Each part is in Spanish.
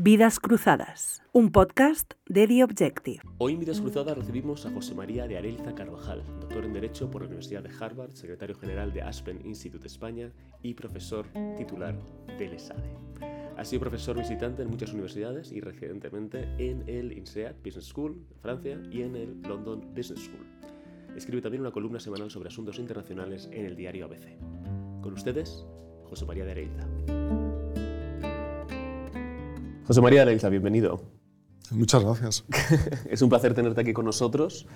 Vidas Cruzadas, un podcast de The Objective. Hoy en Vidas Cruzadas recibimos a José María de Arelza Carvajal, doctor en Derecho por la Universidad de Harvard, secretario general de Aspen Institute España y profesor titular del ESADE. Ha sido profesor visitante en muchas universidades y recientemente en el INSEAD Business School Francia y en el London Business School. Escribe también una columna semanal sobre asuntos internacionales en el diario ABC. Con ustedes, José María de Arelza. José María de bienvenido. Muchas gracias. es un placer tenerte aquí con nosotros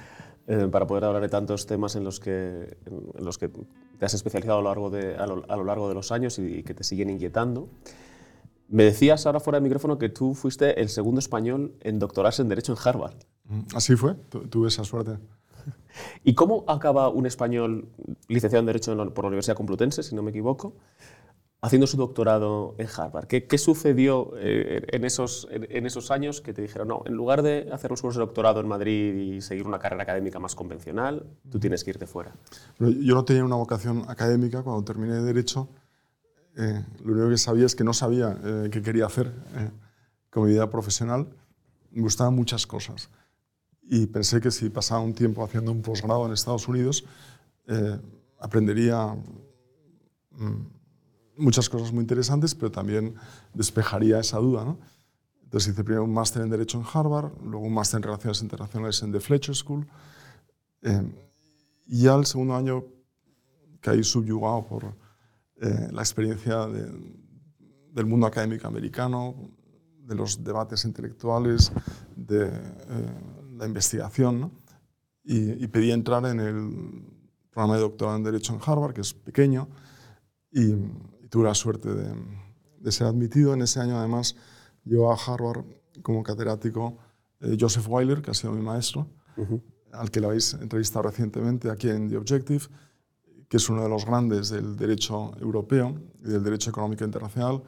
eh, para poder hablar de tantos temas en los que, en los que te has especializado a lo largo de, a lo, a lo largo de los años y, y, que te siguen inquietando. Me decías ahora fuera de micrófono que tú fuiste el segundo español en doctorarse en Derecho en Harvard. Así fue, tuve esa suerte. ¿Y cómo acaba un español licenciado en Derecho por la Universidad Complutense, si no me equivoco, haciendo su doctorado en Harvard? ¿Qué, sucedió eh, en, esos, años que te dijeron, no, en lugar de hacer los cursos de doctorado en Madrid y seguir una carrera académica más convencional, tú tienes que irte fuera? Yo no tenía una vocación académica cuando terminé Derecho. Eh, lo único que sabía es que no sabía eh, qué quería hacer con mi vida profesional. Me gustaban muchas cosas. Y pensé que si pasaba un tiempo haciendo un posgrado en Estados Unidos, aprendería mmm, muchas cosas muy interesantes, pero también despejaría esa duda. ¿no? Entonces hice primero un máster en Derecho en Harvard, luego un máster en Relaciones Internacionales en The Fletcher School. y ya el segundo año caí subyugado por eh, la experiencia de, del mundo académico americano, de los debates intelectuales, de eh, la investigación, ¿no? y, y, pedí entrar en el programa de doctorado en Derecho en Harvard, que es pequeño, y tuve la suerte de, de, ser admitido. En ese año, además, llegó a Harvard como catedrático eh, Joseph Weiler, que ha sido mi maestro, uh -huh. al que lo habéis entrevistado recientemente aquí en The Objective que es uno de los grandes del derecho europeo y del derecho económico internacional,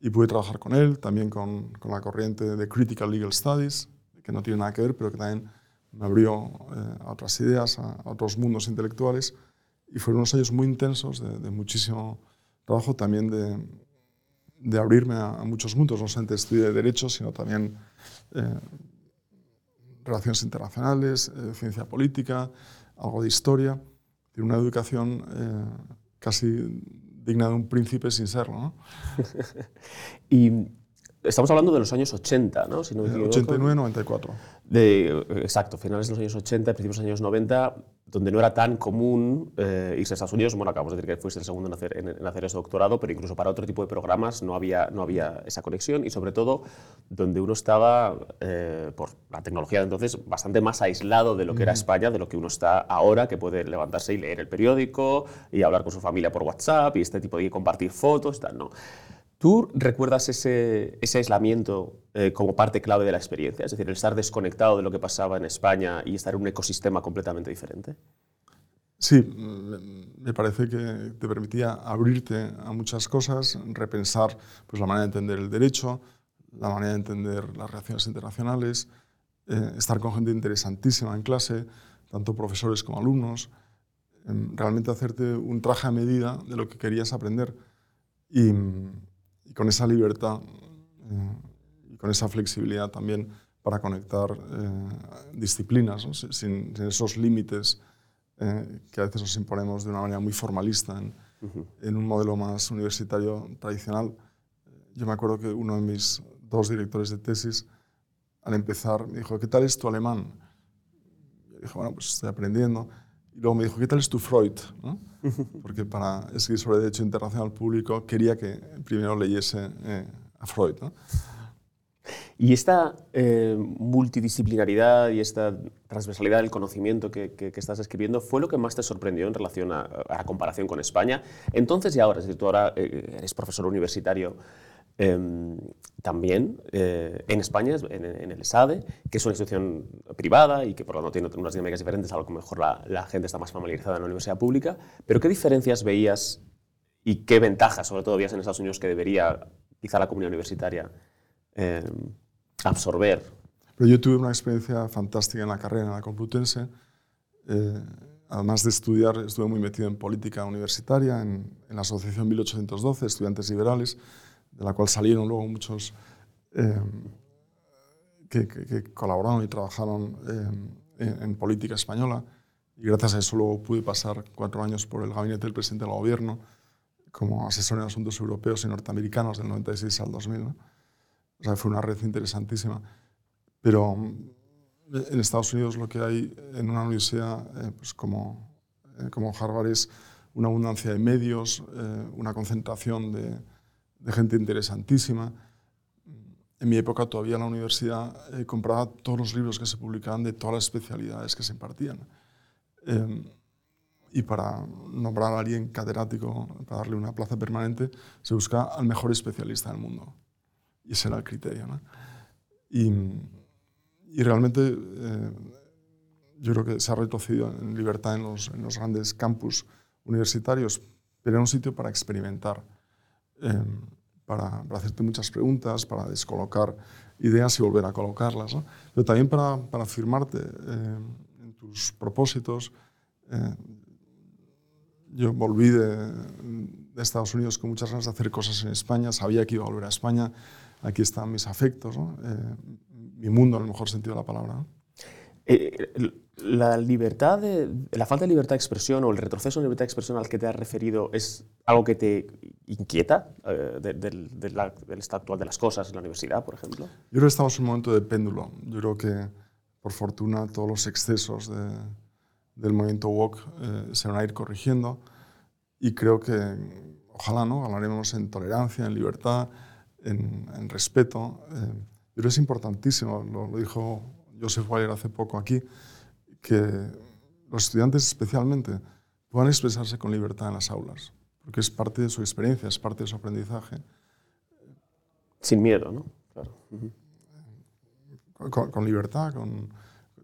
y pude trabajar con él, también con, con, la corriente de Critical Legal Studies, que no tiene nada que ver, pero que también me abrió eh, a otras ideas, a, a, otros mundos intelectuales, y fueron unos años muy intensos de, de muchísimo trabajo, también de, de abrirme a, a, muchos mundos, no solamente estudio de derecho, sino también eh, relaciones internacionales, eh, ciencia política, algo de historia tiene una educación eh, casi digna de un príncipe sin serlo. ¿no? y estamos hablando de los años 80, ¿no? Si no 89, 94. De, exacto, finales de los años 80, principios de los años 90, donde no era tan común eh, irse a Estados Unidos. Bueno, acabamos de decir que fuiste el segundo en hacer, en, en hacer ese doctorado, pero incluso para otro tipo de programas no había, no había esa conexión y sobre todo donde uno estaba, eh, por la tecnología de entonces, bastante más aislado de lo que era España, de lo que uno está ahora, que puede levantarse y leer el periódico y hablar con su familia por WhatsApp y este tipo de compartir fotos, tal, ¿no? ¿Tú recuerdas ese, ese aislamiento eh, como parte clave de la experiencia? Es decir, el estar desconectado de lo que pasaba en España y estar en un ecosistema completamente diferente. Sí, me parece que te permitía abrirte a muchas cosas, repensar pues, la manera de entender el derecho, la manera de entender las relaciones internacionales, eh, estar con gente interesantísima en clase, tanto profesores como alumnos, eh, realmente hacerte un traje a medida de lo que querías aprender. Y, y con esa libertad eh, y con esa flexibilidad también para conectar eh, disciplinas, ¿no? sin, sin, esos límites eh, que a veces nos imponemos de una manera muy formalista en, uh -huh. en, un modelo más universitario tradicional. Yo me acuerdo que uno de mis dos directores de tesis, al empezar, me dijo, ¿qué tal es tu alemán? Yo dije, bueno, pues estoy aprendiendo. Y luego me dijo, ¿qué tal es tu Freud? ¿no? Porque para escribir sobre derecho internacional público quería que primero leyese eh, a Freud. ¿no? Y esta eh, multidisciplinaridad y esta transversalidad del conocimiento que, que, que, estás escribiendo fue lo que más te sorprendió en relación a, a la comparación con España. Entonces y ahora, es decir, tú ahora eh, eres profesor universitario eh, también eh, en España, en, en, el ESADE, que es una institución privada y que por lo tanto tiene unas dinámicas diferentes a lo que mejor la, la gente está más familiarizada en la universidad pública. Pero ¿qué diferencias veías y qué ventajas, sobre todo, veías en Estados Unidos que debería quizá la comunidad universitaria eh, absorber? Pero yo tuve una experiencia fantástica en la carrera en la Complutense. Eh, además de estudiar, estuve muy metido en política universitaria, en, en la Asociación 1812, Estudiantes Liberales, de la cual salieron luego muchos que, que, colaboraron y trabajaron en, en, política española. Y gracias a eso luego pude pasar cuatro años por el gabinete del presidente del gobierno como asesor en asuntos europeos y norteamericanos del 96 al 2000. O sea, fue una red interesantísima. Pero en Estados Unidos lo que hay en una universidad eh, pues como, eh, como Harvard es una abundancia de medios, eh, una concentración de, de, gente interesantísima. En mi época todavía la universidad compraba todos los libros que se publicaban de todas las especialidades que se impartían. y para nombrar a alguien catedrático, para darle una plaza permanente, se busca al mejor especialista del mundo. Y ese era el criterio. ¿no? Y, y realmente eh, yo creo que se ha retrocedido en libertad en los, en los, grandes campus universitarios, pero era un sitio para experimentar, eh, para, para, hacerte muchas preguntas, para descolocar ideas y volver a colocarlas, ¿no? pero también para, para afirmarte eh, en tus propósitos. yo volví de, de, Estados Unidos con muchas ganas de hacer cosas en España, sabía que iba a volver a España, aquí están mis afectos, ¿no? mi mundo en el mejor sentido de la palabra. Eh, la libertad, de, la falta de libertad de expresión o el retroceso de libertad de expresión al que te has referido es algo que te inquieta eh, del, estado actual de las cosas en la universidad, por ejemplo. Yo creo que estamos en un momento de péndulo. Yo creo que, por fortuna, todos los excesos del movimiento woke eh, se van a ir corrigiendo y creo que, ojalá, ¿no? Hablaremos en tolerancia, en libertad, en, en respeto. Pero es importantísimo, lo, dijo Joseph Weiler hace poco aquí, que los estudiantes especialmente puedan expresarse con libertad en las aulas, porque es parte de su experiencia, es parte de su aprendizaje. Sin miedo, ¿no? Claro. con, libertad, con,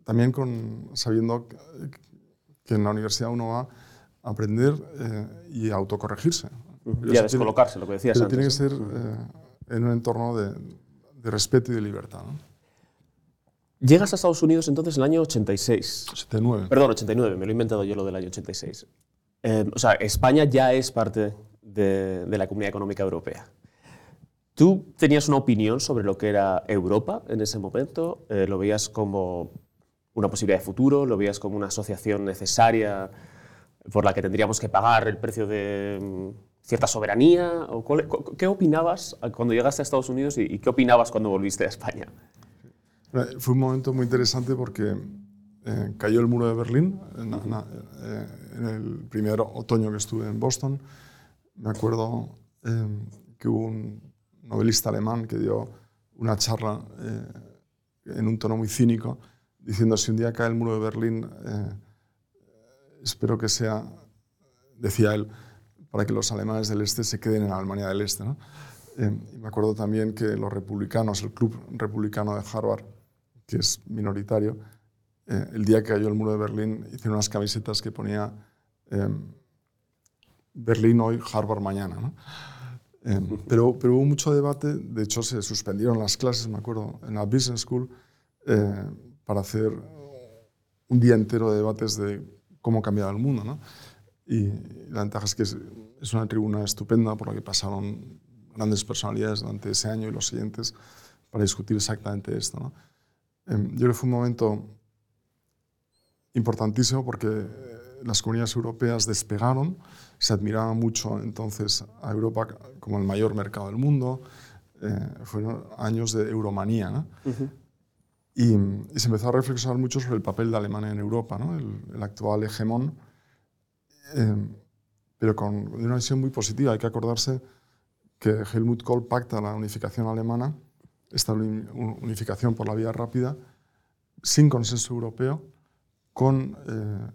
también con, sabiendo que en la universidad uno va a aprender eh, y a autocorregirse. Y a descolocarse, lo que decías pero antes. Tiene que ser eh, en un entorno de, de respeto y de libertad. Llegas a Estados Unidos entonces en el año 86. 89. Perdón, 89, me lo he inventado yo lo del año 86. Eh, o sea, España ya es parte de, la Comunidad Económica Europea. ¿Tú tenías una opinión sobre lo que era Europa en ese momento? Eh, ¿Lo veías como una posibilidad de futuro? ¿Lo veías como una asociación necesaria por la que tendríamos que pagar el precio de mm, cierta soberanía? O ¿Qué opinabas cuando llegaste a Estados Unidos y, qué opinabas cuando volviste a España? Fue un momento muy interesante porque eh, cayó el muro de Berlín eh, en, el primer otoño que estuve en Boston. Me acuerdo eh, que hubo un novelista alemán que dio una charla en un tono muy cínico diciendo si un día cae el muro de Berlín, espero que sea, decía él, para que los alemanes del este se queden en Alemania del Este. ¿no? Eh, y me acuerdo también que los republicanos, el club republicano de Harvard, que es minoritario, eh, el día que cayó el muro de Berlín hicieron unas camisetas que ponía eh, Berlín hoy, Harvard mañana. ¿no? pero, pero hubo mucho debate, de hecho se suspendieron las clases, me acuerdo, en la Business School, para hacer un día entero de debates de cómo cambiar el mundo. ¿no? Y la ventaja es que es, una tribuna estupenda por la que pasaron grandes personalidades durante ese año y los siguientes para discutir exactamente esto. ¿no? Em, yo creo que fue un momento importantísimo porque eh, las comunidades europeas despegaron, se admiraba mucho entonces a Europa como el mayor mercado del mundo, eh, fueron años de euromanía. ¿no? y, y, se empezó a reflexionar mucho sobre el papel de Alemania en Europa, ¿no? el, el actual hegemón Em, pero con una visión muy positiva. Hay que acordarse que Helmut Kohl pacta la unificación alemana, esta unificación por la vía rápida, sin consenso europeo, con eh,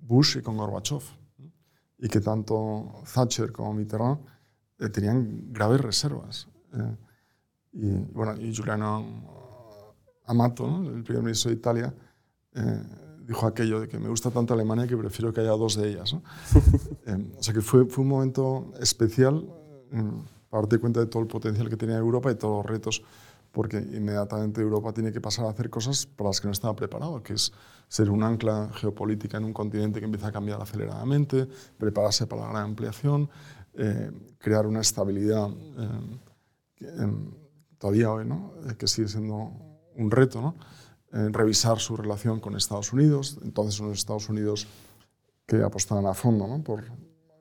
Bush y con Gorbachev. Y que tanto Thatcher como Mitterrand eh, tenían graves reservas. Eh, y, bueno, y Giuliano Amato, el primer ministro de Italia, dijo aquello de que me gusta tanto Alemania que prefiero que haya dos de ellas. Em, o sea que fue, fue un momento especial em, para darte cuenta de todo el potencial que tenía Europa y todos los retos, porque inmediatamente Europa tiene que pasar a hacer cosas para las que no estaba preparado, que es ser un ancla geopolítica en un continente que empieza a cambiar aceleradamente, prepararse para la gran ampliación, eh, crear una estabilidad em, todavía hoy, ¿no? Eh, que sigue siendo un reto, ¿no? revisar su relación con Estados Unidos. Entonces, los Estados Unidos que apostaban a fondo ¿no? por,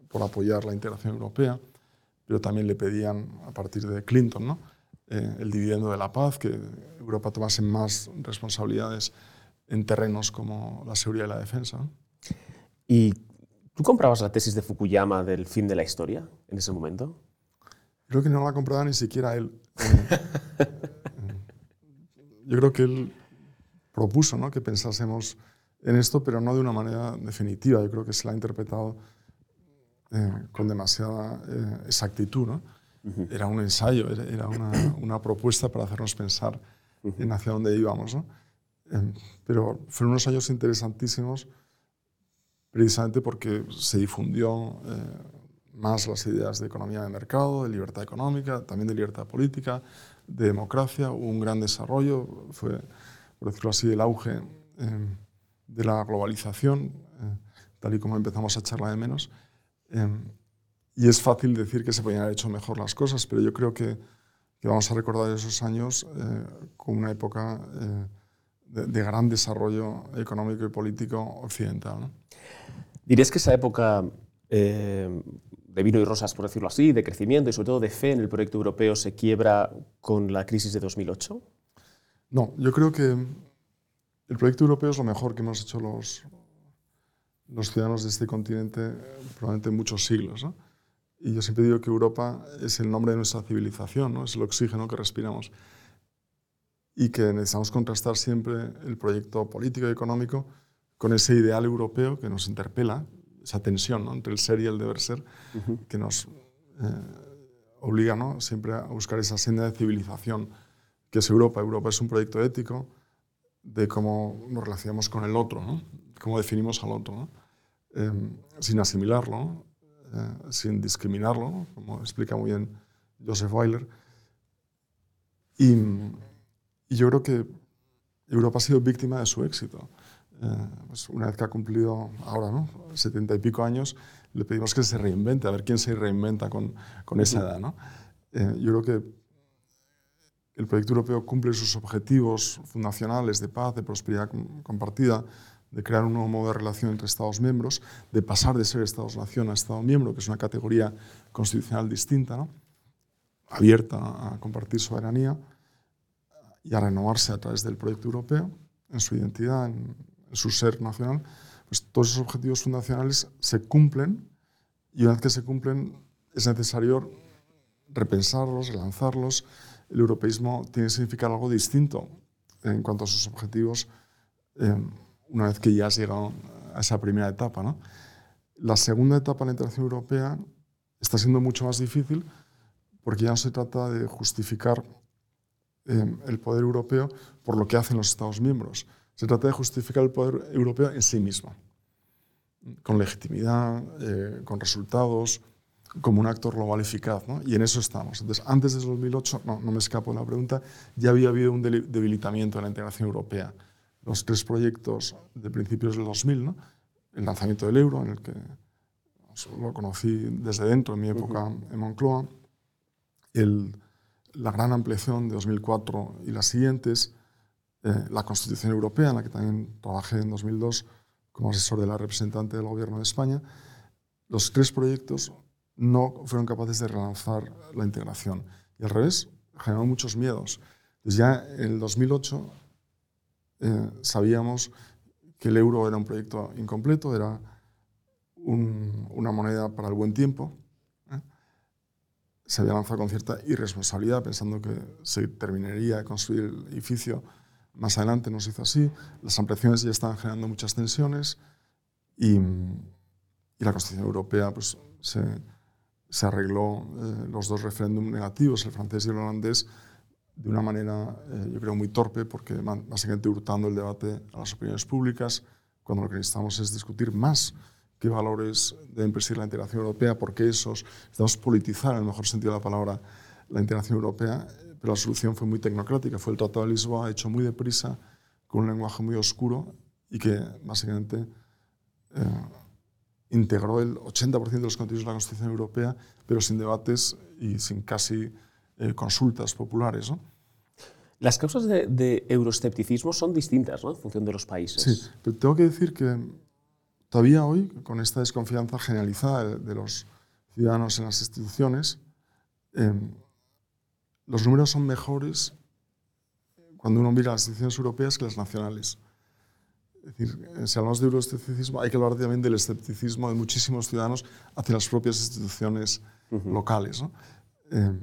por, apoyar la integración europea, pero también le pedían, a partir de Clinton, ¿no? Eh, el dividendo de la paz, que Europa tomase más responsabilidades en terrenos como la seguridad y la defensa. ¿Y tú comprabas la tesis de Fukuyama del fin de la historia en ese momento? Creo que no la compraba ni siquiera él. Eh, yo creo que él propuso ¿no? que pensásemos en esto, pero no de una manera definitiva. Yo creo que se la ha interpretado eh, con demasiada exactitud. ¿no? Era un ensayo, era una, una, propuesta para hacernos pensar en hacia dónde íbamos. ¿no? Em, pero fueron unos años interesantísimos precisamente porque se difundió eh, más las ideas de economía de mercado, de libertad económica, también de libertad política, de democracia, hubo un gran desarrollo, fue, por decirlo así, el auge em, de la globalización, eh, tal y como empezamos a echarla de menos. Y es fácil decir que se podían haber hecho mejor las cosas, pero yo creo que, que vamos a recordar esos años eh, como una época eh, de, de, gran desarrollo económico y político occidental. ¿no? ¿Dirías que esa época eh, de vino y rosas, por decirlo así, de crecimiento y sobre todo de fe en el proyecto europeo se quiebra con la crisis de 2008? No, yo creo que el proyecto europeo es lo mejor que hemos hecho los, los ciudadanos de este continente probablemente en muchos siglos. ¿no? Y yo siempre digo que Europa es el nombre de nuestra civilización, ¿no? es el oxígeno que respiramos. Y que necesitamos contrastar siempre el proyecto político y económico con ese ideal europeo que nos interpela, esa tensión ¿no? entre el ser y el deber ser, uh -huh. que nos eh, obliga ¿no? siempre a buscar esa senda de civilización que es Europa. Europa es un proyecto ético de cómo nos relacionamos con el otro, ¿no? cómo definimos al otro, ¿no? eh, sin asimilarlo. ¿No? eh, sin discriminarlo, como explica muy bien Joseph Weiler. Y, y, yo creo que Europa ha sido víctima de su éxito. Eh, pues una vez que ha cumplido ahora ¿no? setenta y pico años, le pedimos que se reinvente, a ver quién se reinventa con, con esa edad. ¿no? Eh, yo creo que el proyecto europeo cumple sus objetivos fundacionales de paz, de prosperidad compartida, de crear un nuevo modo de relación entre Estados miembros, de pasar de ser Estados-nación a Estado-miembro, que es una categoría constitucional distinta, abierta a compartir soberanía y a renovarse a través del proyecto europeo, en su identidad, en, en su ser nacional, pues todos esos objetivos fundacionales se cumplen y una vez que se cumplen es necesario repensarlos, relanzarlos. El europeísmo tiene que significar algo distinto en cuanto a sus objetivos. Eh, una vez que ya has llegado a esa primera etapa. ¿no? La segunda etapa de la integración europea está siendo mucho más difícil porque ya no se trata de justificar eh, el poder europeo por lo que hacen los Estados miembros. Se trata de justificar el poder europeo en sí mismo, con legitimidad, eh, con resultados, como un actor global eficaz. ¿no? Y en eso estamos. Entonces, antes de 2008, no, no me escapo de la pregunta, ya había habido un debilitamiento de la integración europea los tres proyectos de principios del 2000, ¿no? el lanzamiento del euro, en el que lo conocí desde dentro, en mi época en Moncloa, el, la gran ampliación de 2004 y las siguientes, eh, la Constitución Europea, en la que también trabajé en 2002 como asesor de la representante del Gobierno de España, los tres proyectos no fueron capaces de relanzar la integración. Y al revés, generaron muchos miedos. Entonces ya en el 2008 eh, sabíamos que el euro era un proyecto incompleto, era un, una moneda para el buen tiempo. ¿eh? Se había lanzado con cierta irresponsabilidad, pensando que se terminaría de construir el edificio más adelante, no se hizo así. Las ampliaciones ya estaban generando muchas tensiones y, y la Constitución Europea pues, se, se arregló eh, los dos referéndums negativos, el francés y el holandés, de una manera, eh, yo creo, muy torpe, porque básicamente hurtando el debate a las opiniones públicas, cuando lo que necesitamos es discutir más qué valores deben presidir la integración europea, por qué esos, necesitamos politizar, en el mejor sentido de la palabra, la integración europea, pero la solución fue muy tecnocrática, fue el Tratado de Lisboa hecho muy deprisa, con un lenguaje muy oscuro y que básicamente eh, integró el 80% de los contenidos de la Constitución Europea, pero sin debates y sin casi eh, consultas populares. ¿no? Las causas de, de, euroescepticismo son distintas ¿no? en función de los países. Sí, pero tengo que decir que todavía hoy, con esta desconfianza generalizada de, de los ciudadanos en las instituciones, eh, los números son mejores cuando uno mira las instituciones europeas que las nacionales. Es decir, eh, si hablamos de euroescepticismo, hay que hablar también del escepticismo de muchísimos ciudadanos hacia las propias instituciones uh -huh. locales. ¿no? Eh,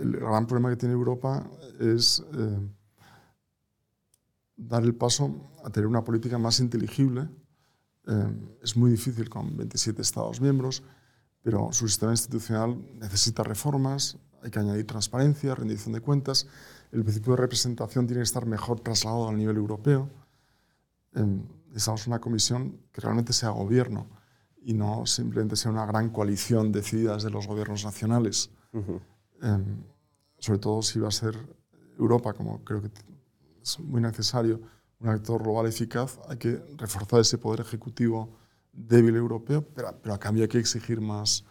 el gran problema que tiene Europa es eh, dar el paso a tener una política más inteligible. Eh, es muy difícil con 27 Estados miembros, pero su sistema institucional necesita reformas, hay que añadir transparencia, rendición de cuentas. El principio de representación tiene que estar mejor trasladado al nivel europeo. Eh, necesitamos una comisión que realmente sea gobierno y no simplemente sea una gran coalición decidida desde los gobiernos nacionales. Uh. Eh, sobre todo si va a ser Europa, como creo que es muy necesario, un actor global eficaz, hay que reforzar ese poder ejecutivo débil europeo, pero, pero a cambio hay que exigir más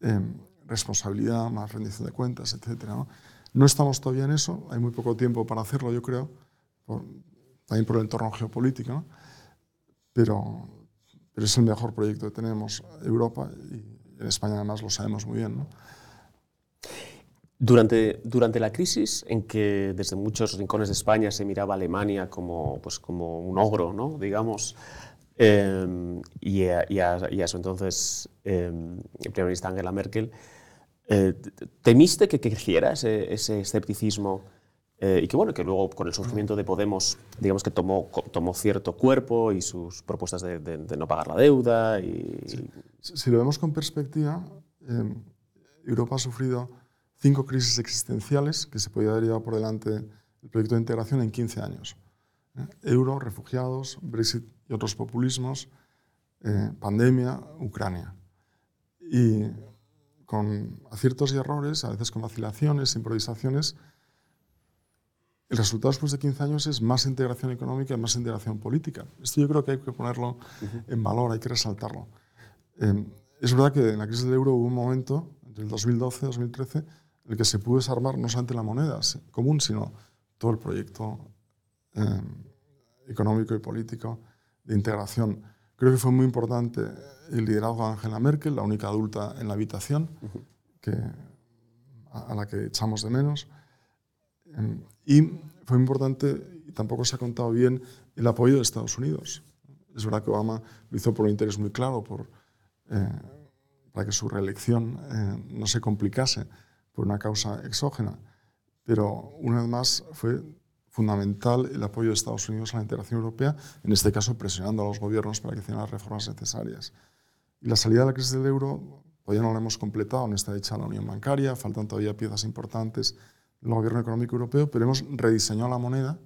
eh, responsabilidad, más rendición de cuentas, etc. ¿no? no estamos todavía en eso, hay muy poco tiempo para hacerlo, yo creo, por, también por el entorno geopolítico, pero, pero es el mejor proyecto que tenemos Europa y en España además lo sabemos muy bien. ¿no? Durante, durante la crisis en que desde muchos rincones de España se miraba a Alemania como, pues, como un ogro, ¿no? digamos, eh, y, a, y, a, y, a, su entonces eh, primera ministra Angela Merkel, eh, ¿temiste que creciera ese, ese escepticismo eh, y que bueno, que luego con el surgimiento de Podemos, digamos que tomó, tomó cierto cuerpo y sus propuestas de, de, de no pagar la deuda. Y... Sí. Si lo vemos con perspectiva, eh, Europa ha sufrido cinco crisis existenciales que se podía haber llevado por delante el proyecto de integración en 15 años. Eh, euro, refugiados, Brexit y otros populismos, eh, pandemia, Ucrania. Y con aciertos y errores, a veces con vacilaciones, improvisaciones, el resultado después de 15 años es más integración económica y más integración política. Esto yo creo que hay que ponerlo uh -huh. en valor, hay que resaltarlo. Eh, es verdad que en la crisis del euro hubo un momento, entre el 2012 y 2013, en el que se pudo desarmar no solamente la moneda común, sino todo el proyecto eh, económico y político de integración. Creo que fue muy importante el liderazgo de Angela Merkel, la única adulta en la habitación, uh -huh. que, a, a, la que echamos de menos. Eh, y fue importante, y tampoco se ha contado bien, el apoyo de Estados Unidos. Es verdad que Obama lo hizo por un interés muy claro, por, eh, para que su reelección eh, no se complicase por una causa exógena. Pero una vez más fue fundamental el apoyo de Estados Unidos a la integración europea, en este caso presionando a los gobiernos para que hicieran las reformas necesarias. Y la salida de la crisis del euro todavía no la hemos completado, no está hecha la unión bancaria, faltan todavía piezas importantes el gobierno económico europeo, pero hemos rediseñado la moneda.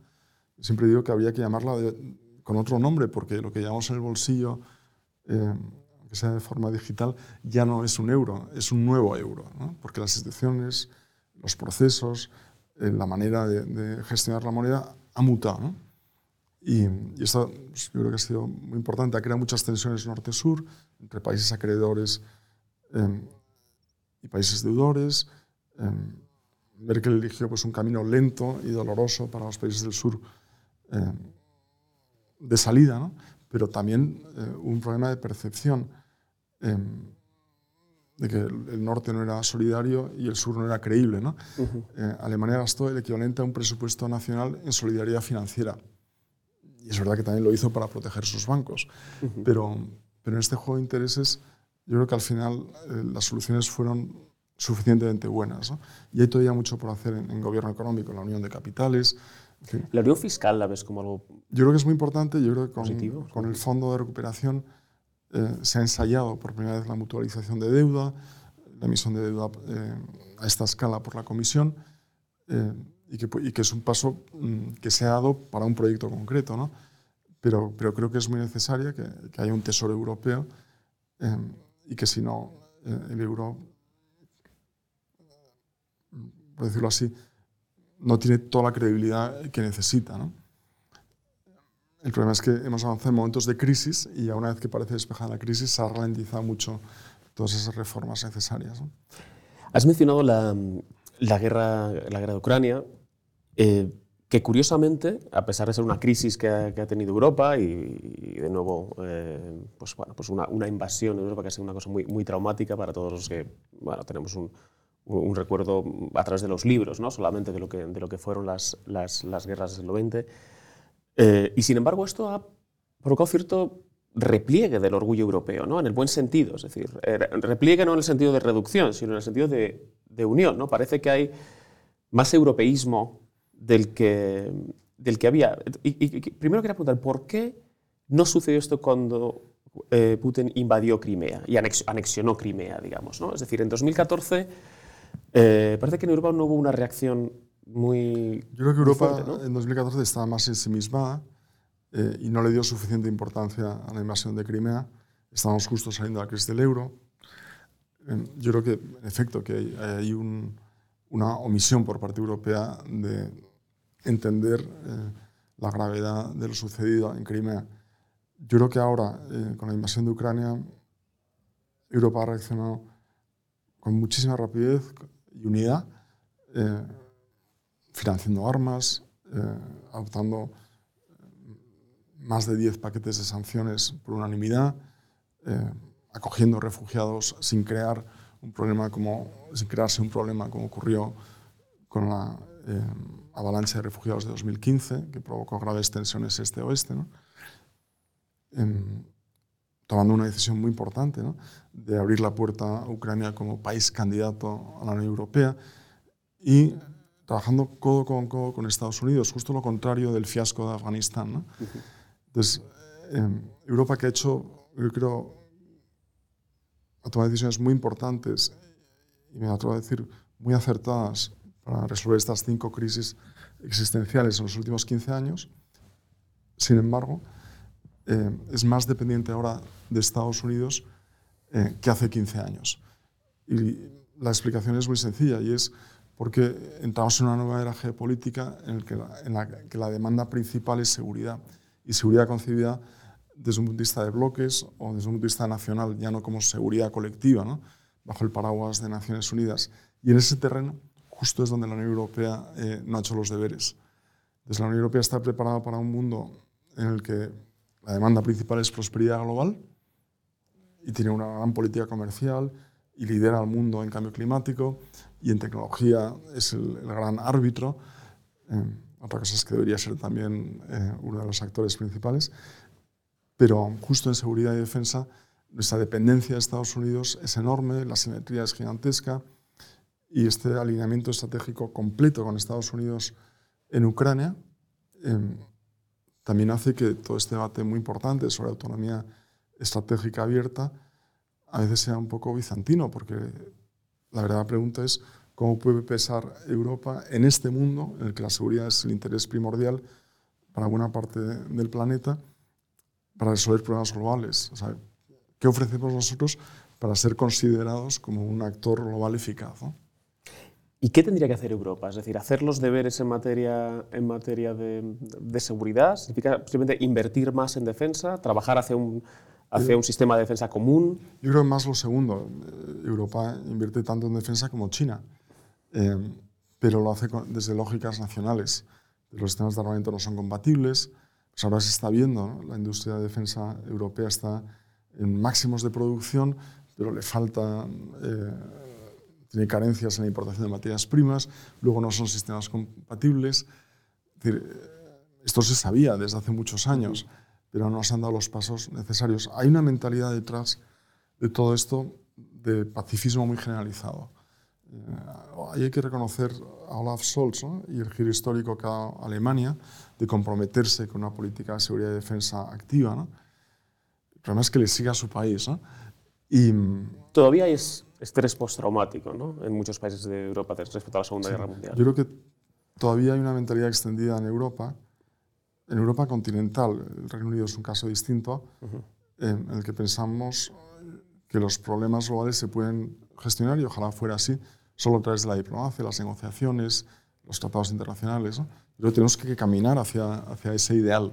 Siempre digo que habría que llamarla de, con otro nombre, porque lo que llamamos en el bolsillo, eh, aunque sea de forma digital, ya no es un euro, es un nuevo euro, ¿no? porque las instituciones, los procesos, eh, la manera de, de, gestionar la moneda ha mutado. ¿no? Y, y, esto pues, yo creo que ha sido muy importante, ha creado muchas tensiones norte-sur entre países acreedores eh, y países deudores. Merkel eligió pues, un camino lento y doloroso para los países del sur eh, de salida, ¿no? Pero también eh, un problema de percepción eh, de que el, norte no era solidario y el sur no era creíble. ¿no? Uh -huh. Alemania gastó el equivalente a un presupuesto nacional en solidaridad financiera. Y es verdad que también lo hizo para proteger sus bancos. Uh -huh. pero, pero en este juego de intereses, yo creo que al final las soluciones fueron suficientemente buenas. ¿no? Y hay todavía mucho por hacer en, en, gobierno económico, en la unión de capitales. Fin. ¿La unión fiscal la ves como algo Yo creo que es muy importante. Yo creo que con, positivo? con el fondo de recuperación eh, se ha ensayado por primera vez la mutualización de deuda, la emisión de deuda eh, a esta escala por la Comisión, eh, y, que, y, que, es un paso mm, que se ha dado para un proyecto concreto. ¿no? Pero, pero creo que es muy necesario que, que haya un tesoro europeo y que si no, el euro por decirlo así, no tiene toda la credibilidad que necesita. ¿no? El problema es que hemos avanzado en momentos de crisis y ya una vez que parece despejada la crisis se ha ralentizado mucho todas esas reformas necesarias. ¿no? Has mencionado la, la, guerra, la guerra de Ucrania, eh, que curiosamente, a pesar de ser una crisis que ha, que ha tenido Europa y, y de nuevo eh, pues, bueno, pues una, una, invasión en Europa que ha sido una cosa muy, muy traumática para todos los que bueno, tenemos un, un recuerdo a través de los libros, no solamente de lo que, de lo que fueron las, las, las guerras del siglo XX. Eh, y sin embargo, esto ha provocado cierto repliegue del orgullo europeo, ¿no? en el buen sentido, es decir, eh, repliegue no en el sentido de reducción, sino en el sentido de, de unión. ¿no? Parece que hay más europeísmo del que, del que había. Y, y, primero quería preguntar, ¿por qué no sucedió esto cuando eh, Putin invadió Crimea y anexionó Crimea, digamos? ¿no? Es decir, en 2014 eh, parece que en Europa no hubo una reacción muy. Yo creo que Europa fuerte, ¿no? en 2014 estaba más ensimismada eh, y no le dio suficiente importancia a la invasión de Crimea. Estábamos justo saliendo de la crisis del euro. Eh, yo creo que, en efecto, que hay, hay un, una omisión por parte europea de entender eh, la gravedad de lo sucedido en Crimea. Yo creo que ahora, eh, con la invasión de Ucrania, Europa ha reaccionado con muchísima rapidez y unidad, eh, financiando armas, eh, adoptando más de 10 paquetes de sanciones por unanimidad, eh, acogiendo refugiados sin crear un problema como sin crearse un problema como ocurrió con la eh, avalancha de refugiados de 2015 que provocó graves tensiones este-oeste, ¿no? Tomando una decisión muy importante ¿no? de abrir la puerta a Ucrania como país candidato a la Unión Europea y trabajando codo con codo con Estados Unidos, justo lo contrario del fiasco de Afganistán. ¿no? Entonces, eh, Europa que ha hecho, yo creo, ha tomado decisiones muy importantes y me atrevo a decir muy acertadas para resolver estas cinco crisis existenciales en los últimos 15 años. Sin embargo, eh, es más dependiente ahora de Estados Unidos eh, que hace 15 años. Y la explicación es muy sencilla y es porque entramos en una nueva era geopolítica en, la, que la demanda principal es seguridad y seguridad concebida desde un punto de vista de bloques o desde un punto de vista nacional, ya no como seguridad colectiva, bajo el paraguas de Naciones Unidas. Y en ese terreno justo es donde la Unión Europea eh, no ha hecho los deberes. Desde la Unión Europea está preparada para un mundo en el que la demanda principal es prosperidad global y tiene una gran política comercial y lidera al mundo en cambio climático y en tecnología es el, gran árbitro. Eh, otra cosa es que debería ser también eh, uno de los actores principales. Pero justo en seguridad y defensa, nuestra dependencia de Estados Unidos es enorme, la simetría es gigantesca y este alineamiento estratégico completo con Estados Unidos en Ucrania eh, también hace que todo este debate muy importante sobre autonomía estratégica abierta a veces sea un poco bizantino, porque la verdad la pregunta es cómo puede pesar Europa en este mundo en el que la seguridad es el interés primordial para buena parte del planeta para resolver problemas globales. O ¿Qué ofrecemos nosotros para ser considerados como un actor global eficaz? ¿Y qué tendría que hacer Europa? Es decir, hacer los deberes en materia, en materia de, de seguridad, significa simplemente invertir más en defensa, trabajar hacia un, hacia un sistema de defensa común. Yo creo más lo segundo. Europa invierte tanto en defensa como China. Eh, pero lo hace con, desde lógicas nacionales. Los sistemas de armamento no son compatibles. Pues ahora se está viendo, ¿no? la industria de defensa europea está en máximos de producción, pero le falta, eh, tiene carencias en la importación de materias primas, luego no son sistemas compatibles. Es decir, esto se sabía desde hace muchos años, pero no se han dado los pasos necesarios. Hay una mentalidad detrás de todo esto de pacifismo muy generalizado ahí hay que reconocer a Olaf Scholz ¿no? y el giro histórico que ha dado Alemania de comprometerse con una política de seguridad y defensa activa. ¿no? El problema es que le siga a su país. ¿no? Y, Todavía hay estrés postraumático ¿no? en muchos países de Europa respecto a la Segunda sí, Guerra Mundial. Yo creo que todavía hay una mentalidad extendida en Europa, en Europa continental. El Reino Unido es un caso distinto, uh -huh. en el que pensamos que los problemas globales se pueden gestionar y ojalá fuera así solo a través de la diplomacia, las negociaciones, los tratados internacionales. ¿no? Pero tenemos que caminar hacia, hacia ese ideal.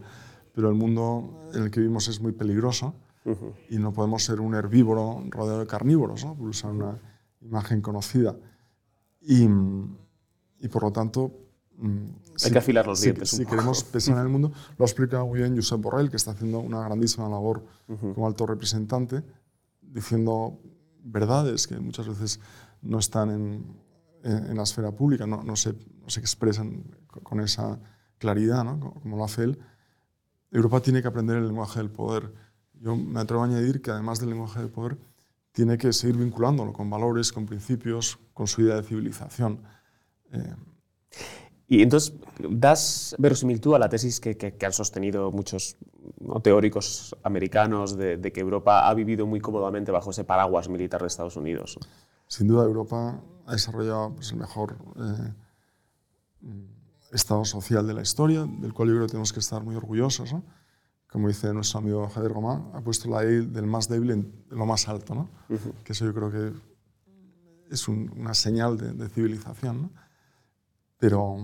Pero el mundo en el que vivimos es muy peligroso uh -huh. y no podemos ser un herbívoro rodeado de carnívoros, ¿no? por usar una imagen conocida. Y, y por lo tanto... mm, Hay si- que afilar los si- dientes Si, poco. queremos pesar en el mundo, lo ha explicado muy bien Josep Borrell, que está haciendo una grandísima labor como alto representante, diciendo verdades que muchas veces no están en, en- en la esfera pública, no, no se, no se expresan co- con esa claridad, ¿no? Co- como lo hace él. Europa tiene que aprender el lenguaje del poder. Yo me atrevo a añadir que además del lenguaje del poder, tiene que seguir vinculándolo con valores, con principios, con su idea de civilización. Eh, Y entonces, ¿das verosimilitud a la tesis que, que- que han sostenido muchos ¿no? teóricos americanos de, de que Europa ha vivido muy cómodamente bajo ese paraguas militar de Estados Unidos? Sin duda, Europa ha desarrollado pues, el mejor eh, estado social de la historia, del cual yo creo que tenemos que estar muy orgullosos. ¿no? Como dice nuestro amigo Javier Román, ha puesto la ley del más débil en lo más alto, ¿no? que eso yo creo que es un- una señal de, de civilización. ¿no? Pero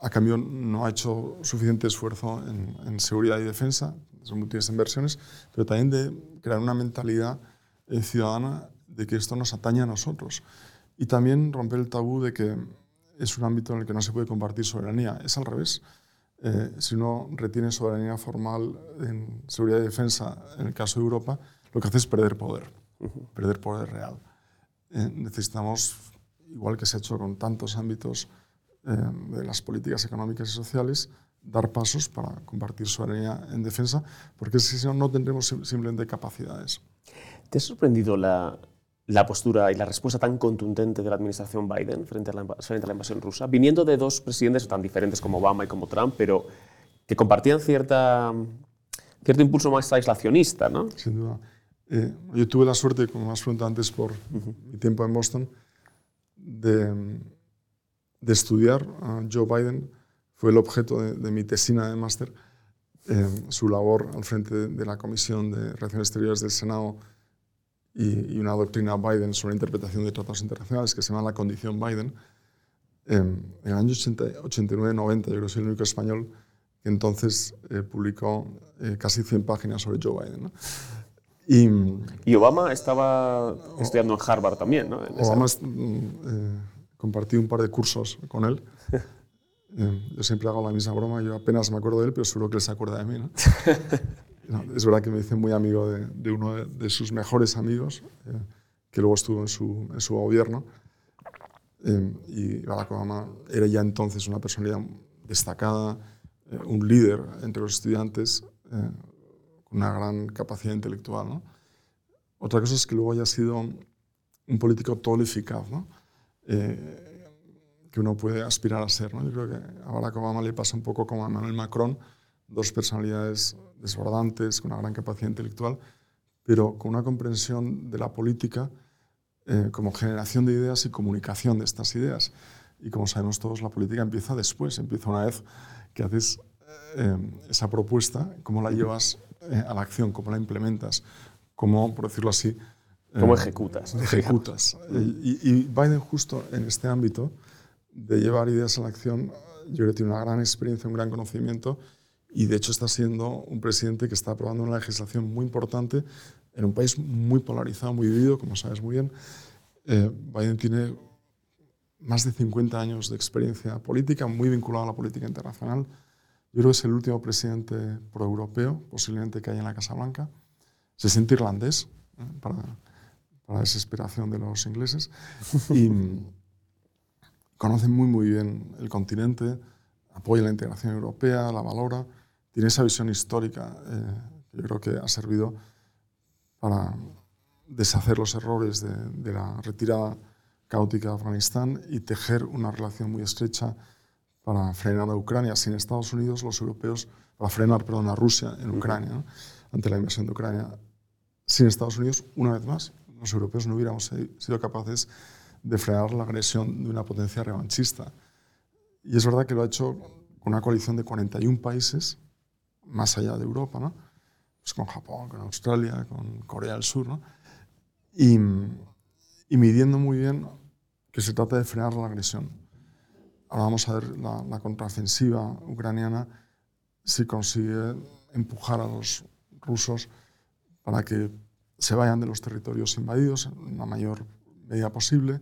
a cambio no ha hecho suficiente esfuerzo en, en seguridad y defensa, son múltiples inversiones, pero también de crear una mentalidad eh, ciudadana de que esto nos atañe a nosotros. Y también romper el tabú de que es un ámbito en el que no se puede compartir soberanía. Es al revés. Eh, si uno retiene soberanía formal en seguridad y defensa, en el caso de Europa, lo que hace es perder poder, perder poder real. Eh, necesitamos, igual que se ha hecho con tantos ámbitos eh, de las políticas económicas y sociales, dar pasos para compartir soberanía en defensa, porque si no, no tendremos sim- simplemente capacidades. ¿Te ha sorprendido la, la postura y la respuesta tan contundente de la administración Biden frente a, la, frente a la invasión rusa, viniendo de dos presidentes tan diferentes como Obama y como Trump, pero que compartían cierta, cierto impulso más aislacionista, ¿no? sin duda. Eh, yo tuve la suerte, como has preguntado antes, por mi tiempo en Boston, de, de estudiar a Joe Biden. Fue el objeto de, de mi tesina de máster, eh, su labor al frente de, de la Comisión de Relaciones Exteriores del Senado y, y una doctrina Biden sobre interpretación de tratados internacionales que se llama La Condición Biden. Eh, en el año 89-90, yo creo que soy el único español que entonces eh, publicó eh, casi 100 páginas sobre Joe Biden. ¿no? Y Y Obama estaba estudiando en Harvard también, ¿no? Obama mm, eh, compartí un par de cursos con él. Eh, yo siempre hago la misma broma, yo apenas me acuerdo de él, pero seguro que él se acuerda de mí. ¿no? Es verdad que me hice muy amigo de, uno de, sus mejores amigos, eh, que luego estuvo en su, gobierno. Eh, y Barack Obama era ya entonces una personalidad destacada, eh, un líder entre los estudiantes, eh, con una gran capacidad intelectual. Otra cosa es que luego haya sido un político todo eficaz, ¿no? Eh, que uno puede aspirar a ser. Yo creo que a Barack Obama le pasa un poco como a Emmanuel Macron, dos personalidades desbordantes, con una gran capacidad intelectual, pero con una comprensión de la política eh, como generación de ideas y comunicación de estas ideas. Y como sabemos todos, la política empieza después, empieza una vez que haces eh, esa propuesta, cómo la llevas eh, a la acción, cómo la implementas, cómo, por decirlo así, ¿Cómo eh, ejecutas? ejecutas. Y, y Biden justo en este ámbito de llevar ideas a la acción, yo creo que tiene una gran experiencia, un gran conocimiento y de hecho está siendo un presidente que está aprobando una legislación muy importante en un país muy polarizado, muy dividido, como sabes muy bien. Eh, Biden tiene más de 50 años de experiencia política, muy vinculado a la política internacional. Yo creo que es el último presidente proeuropeo, posiblemente que hay en la Casa Blanca. Se siente irlandés, ¿eh? para, para desesperación de los ingleses. Y conoce muy, muy bien el continente, apoya la integración europea, la valora, tiene esa visión histórica eh, que yo creo que ha servido para deshacer los errores de, de la retirada caótica de Afganistán y tejer una relación muy estrecha para frenar a Ucrania. Sin Estados Unidos, los europeos, para frenar, perdón, a Rusia en Ucrania, ¿no? ante la invasión de Ucrania. Sin Estados Unidos, una vez más, los europeos no hubiéramos sido capaces de frenar la agresión de una potencia revanchista. Y es verdad que lo ha hecho con una coalición de 41 países, más allá de Europa, ¿no? Pues con Japón, con Australia, con Corea del Sur, ¿no? Y, y midiendo muy bien que se trata de frenar la agresión. Ahora vamos a ver la, la contraofensiva ucraniana si consigue empujar a los rusos para que se vayan de los territorios invadidos en una mayor medida posible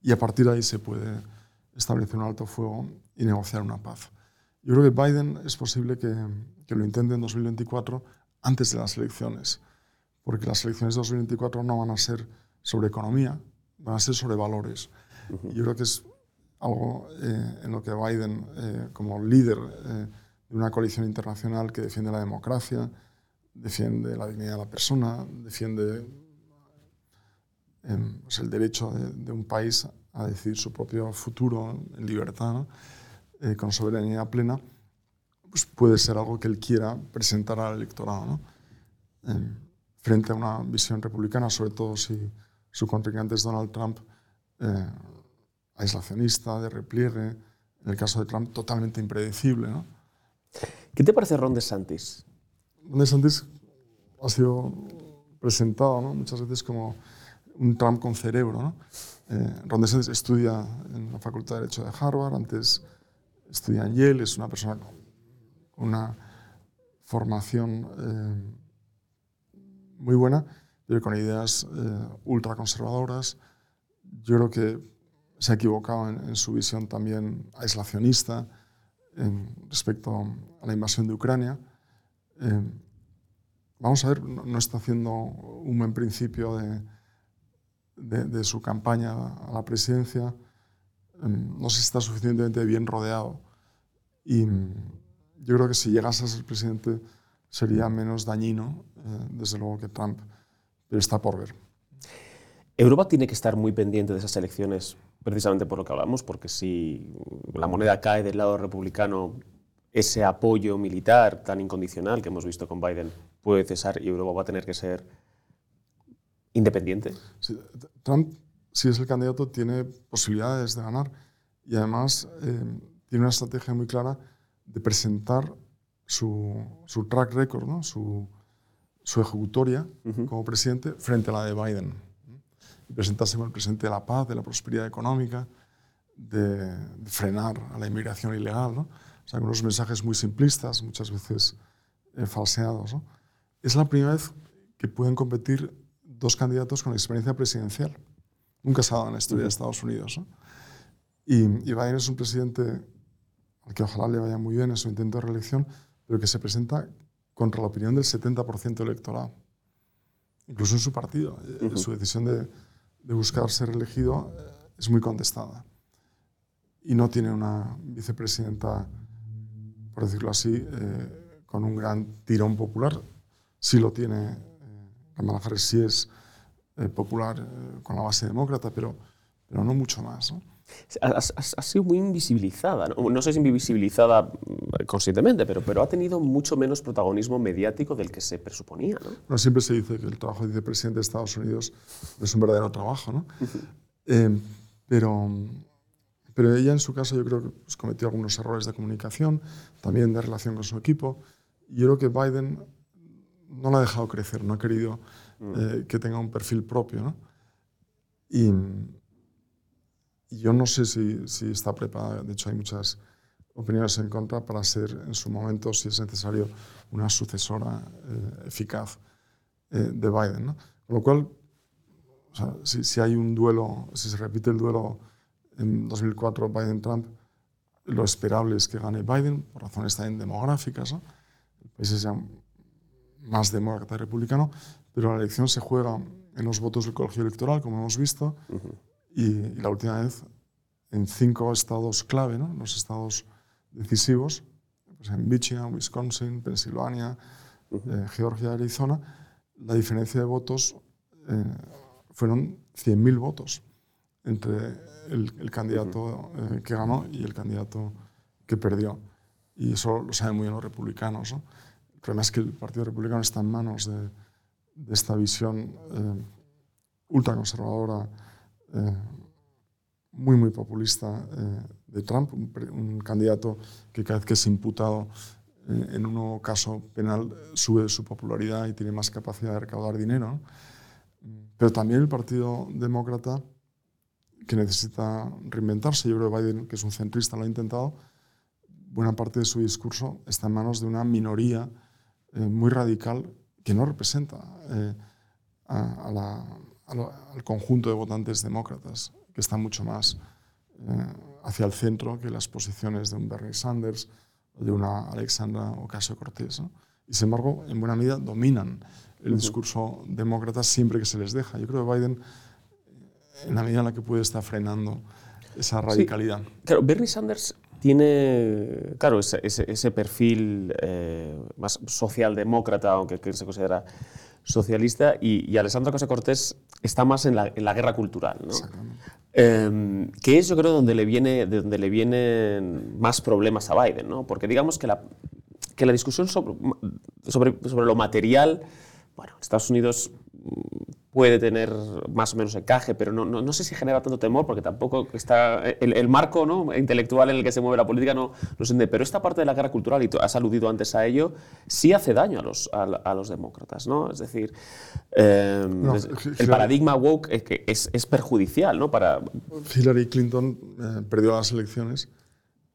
y a partir de ahí se puede establecer un alto fuego y negociar una paz. Yo creo que Biden es posible que, que lo intente en 2024 antes de las elecciones, porque las elecciones de 2024 no van a ser sobre economía, van a ser sobre valores. Yo creo que es algo eh, en lo que Biden, eh, como líder eh, de una coalición internacional que defiende la democracia, defiende la dignidad de la persona, defiende em, pues el derecho de, un país a decidir su propio futuro en libertad, con soberanía plena, pues puede ser algo que él quiera presentar al electorado. Em, frente a una visión republicana, sobre todo si su contrincante es Donald Trump, aislacionista, de repliegue, en el caso de Trump totalmente impredecible. ¿no? ¿Qué te parece Ron DeSantis? Ron DeSantis ha sido presentado ¿no? muchas veces como un Trump con cerebro. ¿no? Eh, Ron DeSantis estudia en la Facultad de Derecho de Harvard, antes estudia en Yale, es una persona con una formación eh, muy buena, pero con ideas eh, ultraconservadoras. Yo creo que se ha equivocado en, su visión también aislacionista respecto a la invasión de Ucrania. Eh, vamos a ver, no, está haciendo un buen principio de, de, su campaña a la presidencia. Eh, no sé si está suficientemente bien rodeado. Y yo creo que si llegase a ser presidente sería menos dañino, eh, desde luego, que Trump, pero está por ver. Europa tiene que estar muy pendiente de esas elecciones precisamente por lo que hablamos, porque si la moneda cae del lado republicano, ese apoyo militar tan incondicional que hemos visto con Biden puede cesar y Europa va a tener que ser independiente. Trump, si es el candidato, tiene posibilidades de ganar y además eh, tiene una estrategia muy clara de presentar su, su track record, ¿no? su, su ejecutoria como presidente frente a la de Biden y presentarse como el presidente de la paz, de la prosperidad económica, de, frenar a la inmigración ilegal, ¿no? o sea, con unos mensajes muy simplistas, muchas veces eh, falseados. ¿no? Es la primera vez que pueden competir dos candidatos con experiencia presidencial. Nunca se ha dado en la historia de Estados Unidos. ¿no? Y, y, Biden es un presidente al que ojalá le vaya muy bien en su intento de reelección, pero que se presenta contra la opinión del 70% del electorado. Incluso en su partido. Uh Su decisión de, de buscar ser elegido eh, es muy contestada. Y no tiene una vicepresidenta, por decirlo así, eh, con un gran tirón popular. Sí lo tiene, eh, Kamala Harris sí es popular con la base demócrata, pero, pero no mucho más. ¿no? Ha, sido muy invisibilizada, ¿no? no sé si invisibilizada mm, conscientemente, pero, pero ha tenido mucho menos protagonismo mediático del que se presuponía. ¿no? no siempre se dice que el trabajo de vicepresidente de Estados Unidos es un verdadero trabajo, ¿no? Eh, pero, pero ella en su caso yo creo que pues, cometió algunos errores de comunicación, también de relación con su equipo, y yo creo que Biden no la ha dejado crecer, no ha querido. Eh, que tenga un perfil propio. ¿no? Y, yo no sé si, si, está preparada, de hecho hay muchas opiniones en contra para ser en su momento, si es necesario, una sucesora eh, eficaz eh, de Biden. ¿no? Con lo cual, o sea, si, si, hay un duelo, si se repite el duelo en 2004 Biden-Trump, lo esperable es que gane Biden, por razones también demográficas. ¿no? El país es ya más demócrata y republicano, pero la elección se juega en los votos del colegio electoral, como hemos visto, y, la última vez en cinco estados clave, ¿no? los estados decisivos, pues en Michigan, Wisconsin, Pensilvania, eh, Georgia, Arizona, la diferencia de votos eh, fueron 100.000 votos entre el, candidato eh, que ganó y el candidato que perdió. Y eso lo saben muy bien los republicanos. ¿no? El problema es que el Partido Republicano está en manos de, de esta visión ultraconservadora eh, muy, muy populista eh, de Trump, un, candidato que cada vez que es imputado eh, en un nuevo caso penal sube su popularidad y tiene más capacidad de recaudar dinero. Pero también el Partido Demócrata, que necesita reinventarse, yo creo que Biden, que es un centrista, lo ha intentado, buena parte de su discurso está en manos de una minoría muy radical que no representa a, la, al, conjunto de votantes demócratas, que están mucho más eh, hacia el centro que las posiciones de un Bernie Sanders o de una Alexandra Ocasio-Cortez. Y sin embargo, en buena medida dominan el discurso demócrata siempre que se les deja. Yo creo que Biden, en la medida en la que puede, está frenando esa radicalidad. Claro, Bernie Sanders tiene, claro, ese, ese, perfil eh, más socialdemócrata, aunque que se considera socialista, y, y Alessandro Casa Cortés está más en la, en la guerra cultural, ¿no? Eh, que es, yo creo, donde le, viene, de donde le vienen más problemas a Biden, ¿no? Porque digamos que la, que la discusión sobre, sobre, sobre lo material, bueno, Estados Unidos puede tener más o menos encaje, pero no, no, no, sé si genera tanto temor, porque tampoco está el, el, marco ¿no? intelectual en el que se mueve la política no, no se entiende. Pero esta parte de la guerra cultural, y tú has aludido antes a ello, sí hace daño a los, a, a los demócratas. ¿no? Es decir, eh, no, el Hillary, paradigma woke es, que es, es, perjudicial ¿no? para... Hillary Clinton eh, perdió las elecciones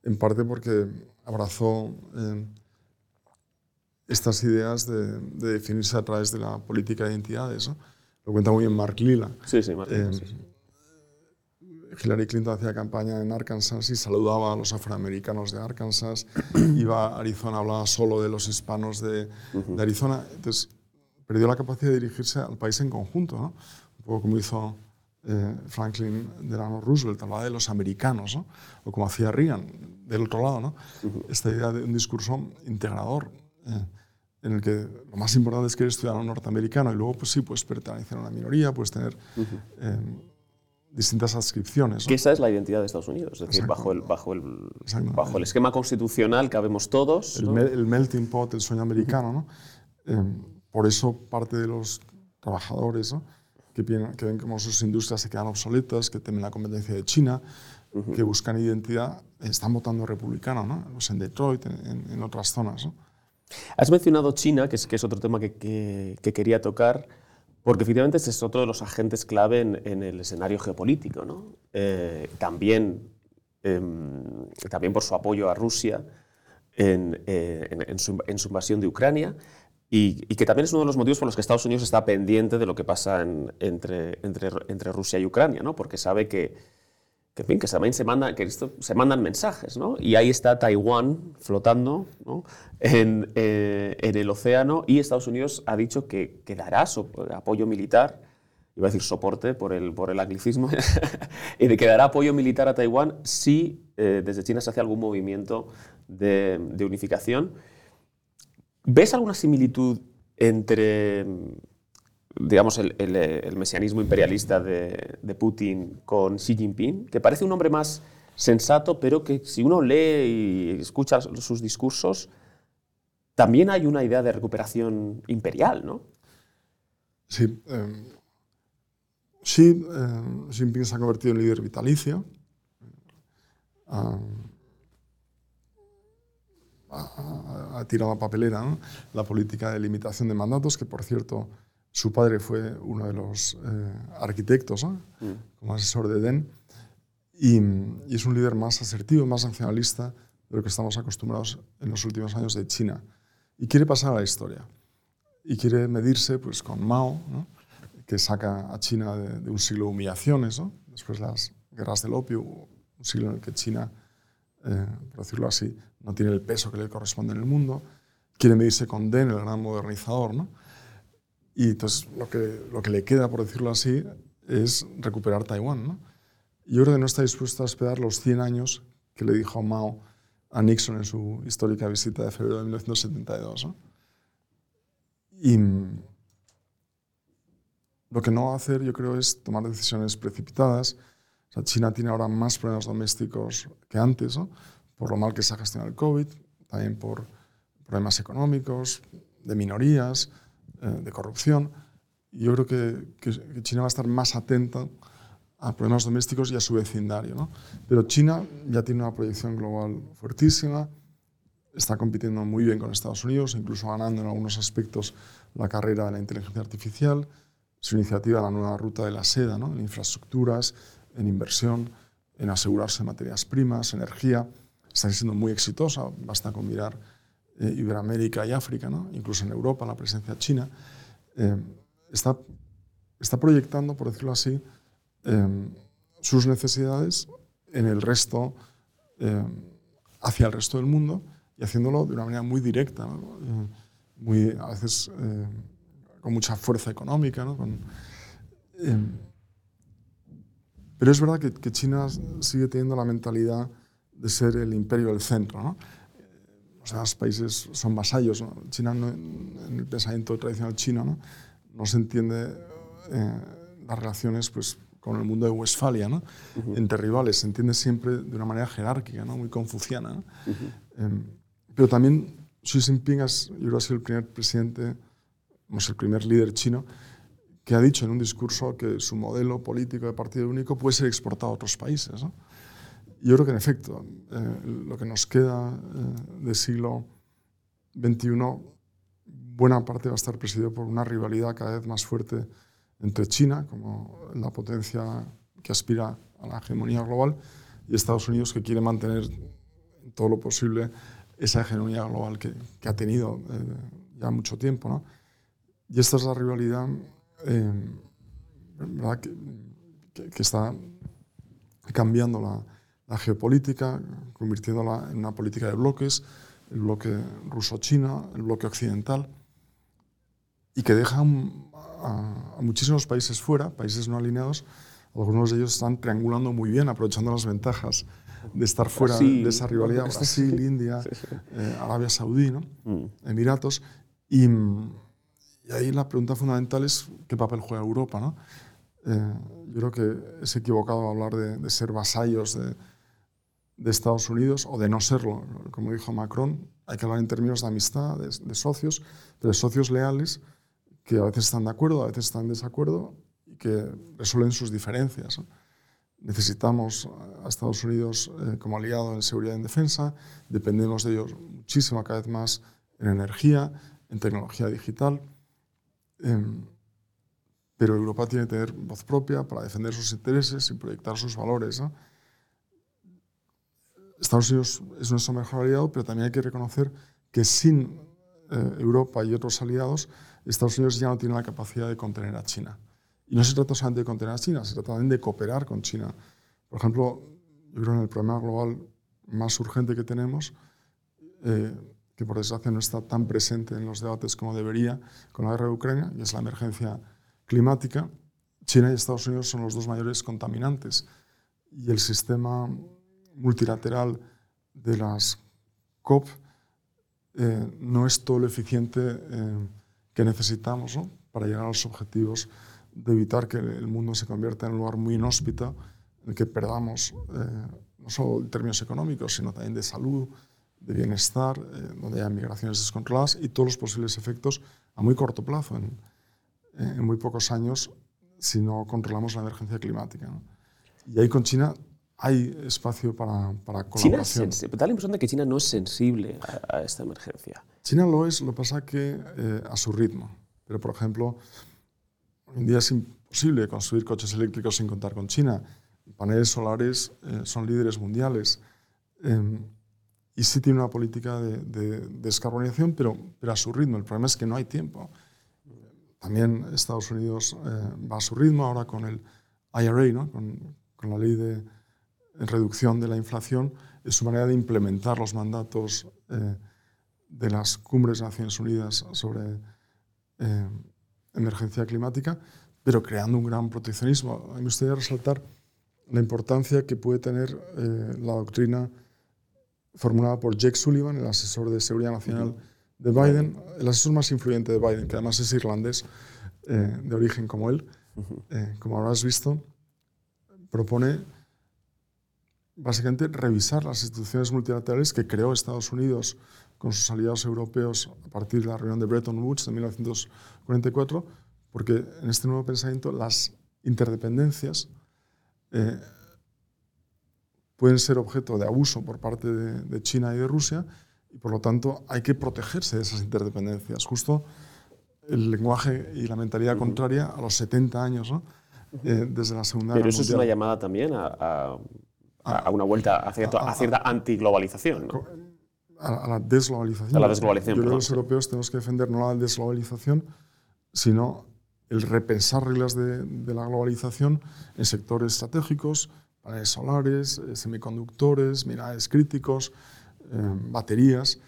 en parte porque abrazó... Eh, estas ideas de, de, definirse a través de la política de identidades. ¿no? Lo cuenta muy bien Mark Lila. Sí, sí, Mark Lila. Eh, sí, sí. Hillary Clinton hacía campaña en Arkansas y saludaba a los afroamericanos de Arkansas. Iba a Arizona, hablaba solo de los hispanos de, uh -huh. de, Arizona. Entonces, perdió la capacidad de dirigirse al país en conjunto, ¿no? Un poco como hizo eh, Franklin Delano Roosevelt, hablaba de los americanos, ¿no? O como hacía Reagan, del otro lado, ¿no? Uh -huh. Esta idea de un discurso integrador. Eh, en el que lo más importante es que eres ciudadano norteamericano y luego, pues sí, puedes pertenecer a una minoría, puedes tener uh -huh. eh, distintas adscripciones. ¿no? Que esa es la identidad de Estados Unidos, es decir, bajo el, bajo, el, bajo el esquema constitucional que habemos todos. El, ¿no? me, el melting pot, el sueño americano, ¿no? Eh, por eso parte de los trabajadores ¿no? que, que, ven como sus industrias se quedan obsoletas, que temen la competencia de China, uh -huh. que buscan identidad, están votando republicano, ¿no? Pues en Detroit, en, en otras zonas. ¿no? Has mencionado China, que es, otro tema que, que, que, quería tocar, porque efectivamente es otro de los agentes clave en, el escenario geopolítico. ¿no? Eh, también, eh, también por su apoyo a Rusia en, eh, su, invasión de Ucrania y, que también es uno de los motivos por los que Estados Unidos está pendiente de lo que pasa entre, entre Rusia y Ucrania, ¿no? porque sabe que, que, en que también se, manda, que esto, se mandan mensajes, ¿no? Y ahí está Taiwán flotando eh, en, el océano y Estados Unidos ha dicho que, que dará so, apoyo militar, iba a decir soporte por el, por el anglicismo, y que dará apoyo militar a Taiwán si eh, desde China se hace algún movimiento de unificación. ¿Ves alguna similitud entre digamos, el, el, mesianismo imperialista de, Putin con Xi Jinping, que parece un hombre más sensato, pero que si uno lee y escucha sus discursos, también hay una idea de recuperación imperial, ¿no? Sí. Eh, Xi eh, Jinping se ha convertido en líder vitalicio. Ha, tirado a papelera ¿no? la política de limitación de mandatos, que por cierto su padre fue uno de los eh, arquitectos, ¿no? mm. como asesor de DEN, y, y, es un líder más asertivo, más nacionalista de lo que estamos acostumbrados en los últimos años de China. Y quiere pasar a la historia. Y quiere medirse pues, con Mao, ¿no? que saca a China de, de, un siglo de humillaciones, ¿no? después las guerras del opio, un siglo en el que China, eh, por decirlo así, no tiene el peso que le corresponde en el mundo. Quiere medirse con DEN, el gran modernizador, ¿no? Y entonces lo que, lo que le queda, por decirlo así, es recuperar Taiwán. ¿no? Yo creo que no está dispuesto a esperar los 100 años que le dijo Mao a Nixon en su histórica visita de febrero de 1972. ¿no? Y lo que no va a hacer, yo creo, es tomar decisiones precipitadas. O sea, China tiene ahora más problemas domésticos que antes, ¿no? por lo mal que se ha gestionado el COVID, también por problemas económicos, de minorías, de corrupción. Yo creo que, que, China va a estar más atenta a problemas domésticos y a su vecindario. ¿no? Pero China ya tiene una proyección global fuertísima, está compitiendo muy bien con Estados Unidos, incluso ganando en algunos aspectos la carrera de la inteligencia artificial, su iniciativa la nueva ruta de la seda, ¿no? en infraestructuras, en inversión, en asegurarse materias primas, energía, está siendo muy exitosa, basta con mirar eh, Iberoamérica y África, ¿no? incluso en Europa, la presencia china, eh, está está proyectando, por decirlo así, em, sus necesidades en el resto, em, hacia el resto del mundo y haciéndolo de una manera muy directa, eh, muy, a veces eh, con mucha fuerza económica. Em, pero es verdad que, que, China sigue teniendo la mentalidad de ser el imperio del centro. ¿no? O sea, los países son vasallos. China, en el pensamiento tradicional chino, no, no se entiende eh, las relaciones pues, con el mundo de Westfalia, ¿no? entre rivales. Se entiende siempre de una manera jerárquica, ¿no? muy confuciana. Em, pero también Xi Jinping es, yo creo, ha sido el primer presidente, es el primer líder chino que ha dicho en un discurso que su modelo político de partido único puede ser exportado a otros países. ¿no? Yo creo que en efecto, eh, lo que nos queda eh, siglo XXI, buena parte va a estar presidido por una rivalidad cada vez más fuerte entre China, como la potencia que aspira a la hegemonía global, y Estados Unidos, que quiere mantener todo lo posible esa hegemonía global que, que ha tenido eh, ya mucho tiempo. ¿no? Y esta es la rivalidad ¿verdad? Que, que, que, está cambiando la, la geopolítica, convirtiéndola en una política de bloques, el bloque ruso-chino, el bloque occidental, y que deja a, muchísimos países fuera, países no alineados, algunos de ellos están triangulando muy bien, aprovechando las ventajas de estar fuera de esa rivalidad, Brasil, India, eh, Arabia Saudí, ¿no? Mm. Emiratos, y, y, ahí la pregunta fundamental es qué papel juega Europa. ¿no? Eh, yo creo que es equivocado hablar de, de ser vasallos de, de Estados Unidos o de no serlo. Como dijo Macron, hay que hablar en términos de amistad, de, socios, de socios leales que a veces están de acuerdo, a veces están en desacuerdo y que resuelven sus diferencias. Necesitamos a Estados Unidos eh, como aliado en seguridad y en defensa, dependemos de ellos muchísimo cada vez más en energía, en tecnología digital. Em, pero Europa tiene que tener voz propia para defender sus intereses y proyectar sus valores. Estados Unidos es nuestro mejor aliado, pero también hay que reconocer que sin eh, Europa y otros aliados, Estados Unidos ya no tiene la capacidad de contener a China. Y no se trata solamente de contener a China, se trata también de cooperar con China. Por ejemplo, yo creo que en el problema global más urgente que tenemos, eh, que por desgracia no está tan presente en los debates como debería con la guerra de Ucrania, y es la emergencia climática, China y Estados Unidos son los dos mayores contaminantes. Y el sistema multilateral de las COP eh, no es todo lo eficiente eh, que necesitamos para llegar a los objetivos de evitar que el mundo se convierta en un lugar muy inhóspito, en el que perdamos eh, no solo en términos económicos, sino también de salud, de bienestar, donde haya migraciones descontroladas y todos los posibles efectos a muy corto plazo, en, en muy pocos años, si no controlamos la emergencia climática. Y ahí con China hay espacio para, para colaboración. China da la impresión de que China no es sensible a, esta emergencia. China lo es, lo pasa que eh, a su ritmo. Pero, por ejemplo, hoy en día es imposible construir coches eléctricos sin contar con China. Paneles solares eh, son líderes mundiales. Eh, y sí tiene una política de, de, descarbonización, pero, pero a su ritmo. El problema es que no hay tiempo. También Estados Unidos va a su ritmo ahora con el IRA, ¿no? con, con la ley de reducción de la inflación es su manera de implementar los mandatos eh, de las cumbres de Naciones Unidas sobre eh, emergencia climática, pero creando un gran proteccionismo. A mí me gustaría resaltar la importancia que puede tener eh, la doctrina formulada por Jake Sullivan, el asesor de seguridad nacional de Biden, el asesor más influyente de Biden, que además es irlandés de origen como él, como habrás visto, propone básicamente revisar las instituciones multilaterales que creó Estados Unidos con sus aliados europeos a partir de la reunión de Bretton Woods de 1944, porque en este nuevo pensamiento las interdependencias eh, pueden ser objeto de abuso por parte de, China y de Rusia y por lo tanto hay que protegerse de esas interdependencias. Justo el lenguaje y la mentalidad contraria a los 70 años, ¿no? Eh, desde la Segunda Pero eso es una llamada también a a, una vuelta a, cierta, a cierta antiglobalización. ¿no? A, la desglobalización. A la desglobalización. Yo creo que los europeos tenemos que defender no la desglobalización, sino el repensar reglas de, la globalización en sectores estratégicos, paneles solares, eh, semiconductores, minerales críticos, eh, baterías,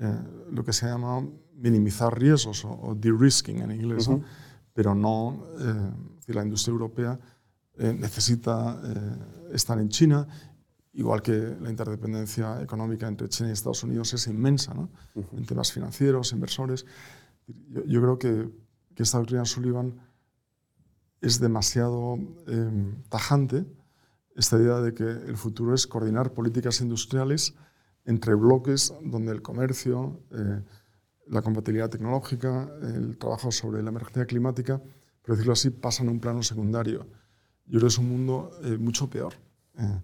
eh, lo que se llama minimizar riesgos o, de-risking en inglés, pero no, la industria europea necesita estar en China, igual que la interdependencia económica entre China y Estados Unidos es inmensa, ¿no? en temas financieros, inversores. Yo, creo que, que, esta doctrina Sullivan es demasiado em, tajante, esta idea de que el futuro es coordinar políticas industriales entre bloques donde el comercio, eh, la compatibilidad tecnológica, el trabajo sobre la emergencia climática, por decirlo así, pasan a un plano secundario. Yo creo es un mundo eh, mucho peor. Eh,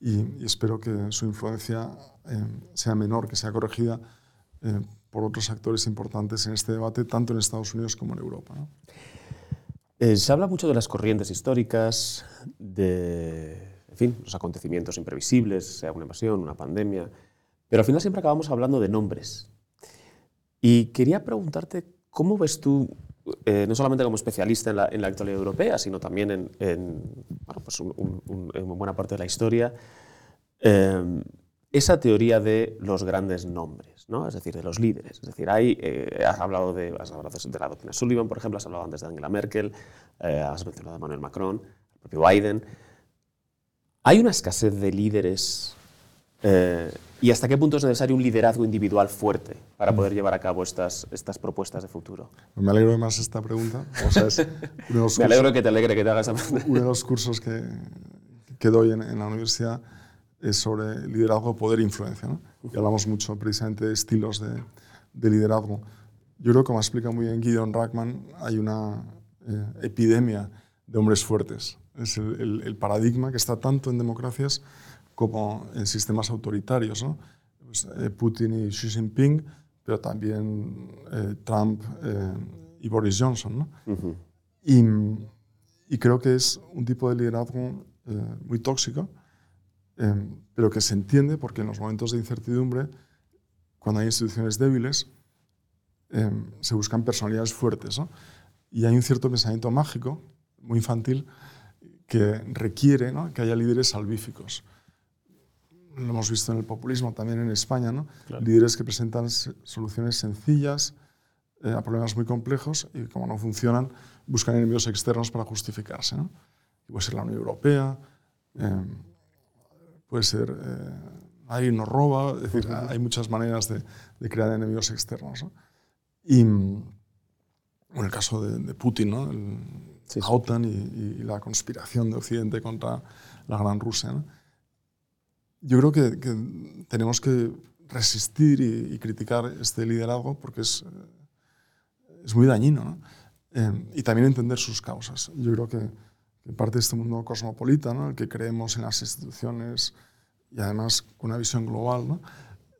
y, espero que su influencia sea menor, que sea corregida por otros actores importantes en este debate, tanto en Estados Unidos como en Europa. se habla mucho de las corrientes históricas, de en fin, los acontecimientos imprevisibles, sea una invasión, una pandemia, pero al final siempre acabamos hablando de nombres. Y quería preguntarte, ¿cómo ves tú, eh, no solamente como especialista en la, actualidad europea, sino también pues en buena parte de la historia, eh, esa teoría de los grandes nombres, ¿no? es decir, de los líderes. Es decir, hay, eh, has, hablado de, has hablado de la doctrina Sullivan, por ejemplo, has hablado antes de Angela Merkel, has mencionado a Emmanuel Macron, el propio Biden. ¿Hay una escasez de líderes? Eh, ¿Y hasta qué punto es necesario un liderazgo individual fuerte para poder llevar a cabo estas, estas propuestas de futuro? Me alegro de más esta pregunta. Me alegro que te alegre que te hagas esa pregunta. Uno de los cursos que, que doy en, la universidad es sobre liderazgo, poder e influencia. ¿no? Y hablamos mucho precisamente de estilos de, de liderazgo. Yo creo que, como explica muy bien Gideon Rackman, hay una eh, epidemia de hombres fuertes es el, paradigma que está tanto en democracias como en sistemas autoritarios. ¿no? Pues, eh, Putin y Xi Jinping, pero también eh, Trump eh, y Boris Johnson. ¿no? y, y, creo que es un tipo de liderazgo muy tóxico, pero que se entiende porque en los momentos de incertidumbre, cuando hay instituciones débiles, se buscan personalidades fuertes. ¿no? Y hay un cierto pensamiento mágico, muy infantil, que requiere que haya líderes salvíficos. Lo hemos visto en el populismo también en España, ¿no? líderes que presentan soluciones sencillas eh, a problemas muy complejos y como no funcionan, buscan enemigos externos para justificarse. ¿no? Puede ser la Unión Europea, eh, puede ser eh, alguien nos roba, es decir, hay muchas maneras de, de crear enemigos externos. ¿no? Y en el caso de, de Putin, ¿no? El, la OTAN y, la conspiración de Occidente contra la Gran Rusia. Yo creo que, tenemos que resistir y, criticar este liderazgo porque es, es muy dañino eh, y también entender sus causas. Yo creo que, parte de este mundo cosmopolita, ¿no? el que creemos en las instituciones y además con una visión global,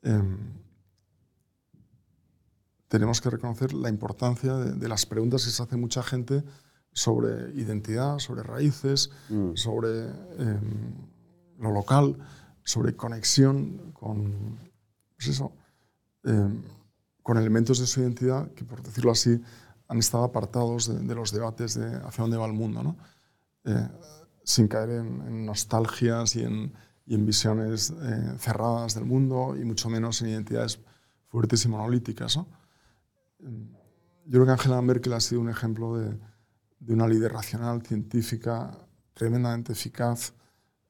eh, tenemos que reconocer la importancia de, de, las preguntas que se hace mucha gente sobre identidad, sobre raíces, mm. sobre em, lo local, sobre conexión con, pues eso, em, con elementos de su identidad que, por decirlo así, han estado apartados de, los debates de hacia dónde va el mundo, ¿no? Eh, sin caer en, nostalgias y en, y en visiones eh, cerradas del mundo y mucho menos en identidades fuertes y monolíticas. ¿no? Em, yo creo que Angela Merkel ha sido un ejemplo de, de una líder racional, científica, tremendamente eficaz,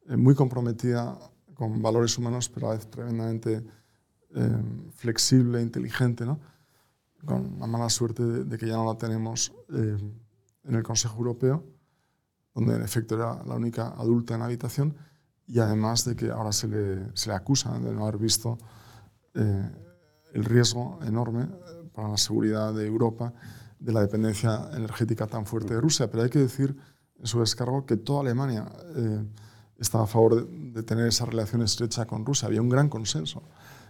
eh, muy comprometida con valores humanos, pero a la vez tremendamente eh, flexible, inteligente, ¿no? con la mala suerte de, que ya no la tenemos eh, en el Consejo Europeo, donde en efecto era la única adulta en la habitación, y además de que ahora se le, se le acusa de no haber visto el riesgo enorme para la seguridad de Europa de la dependencia energética tan fuerte de Rusia. Pero hay que decir, en su descargo, que toda Alemania eh, estaba a favor de, tener esa relación estrecha con Rusia. Había un gran consenso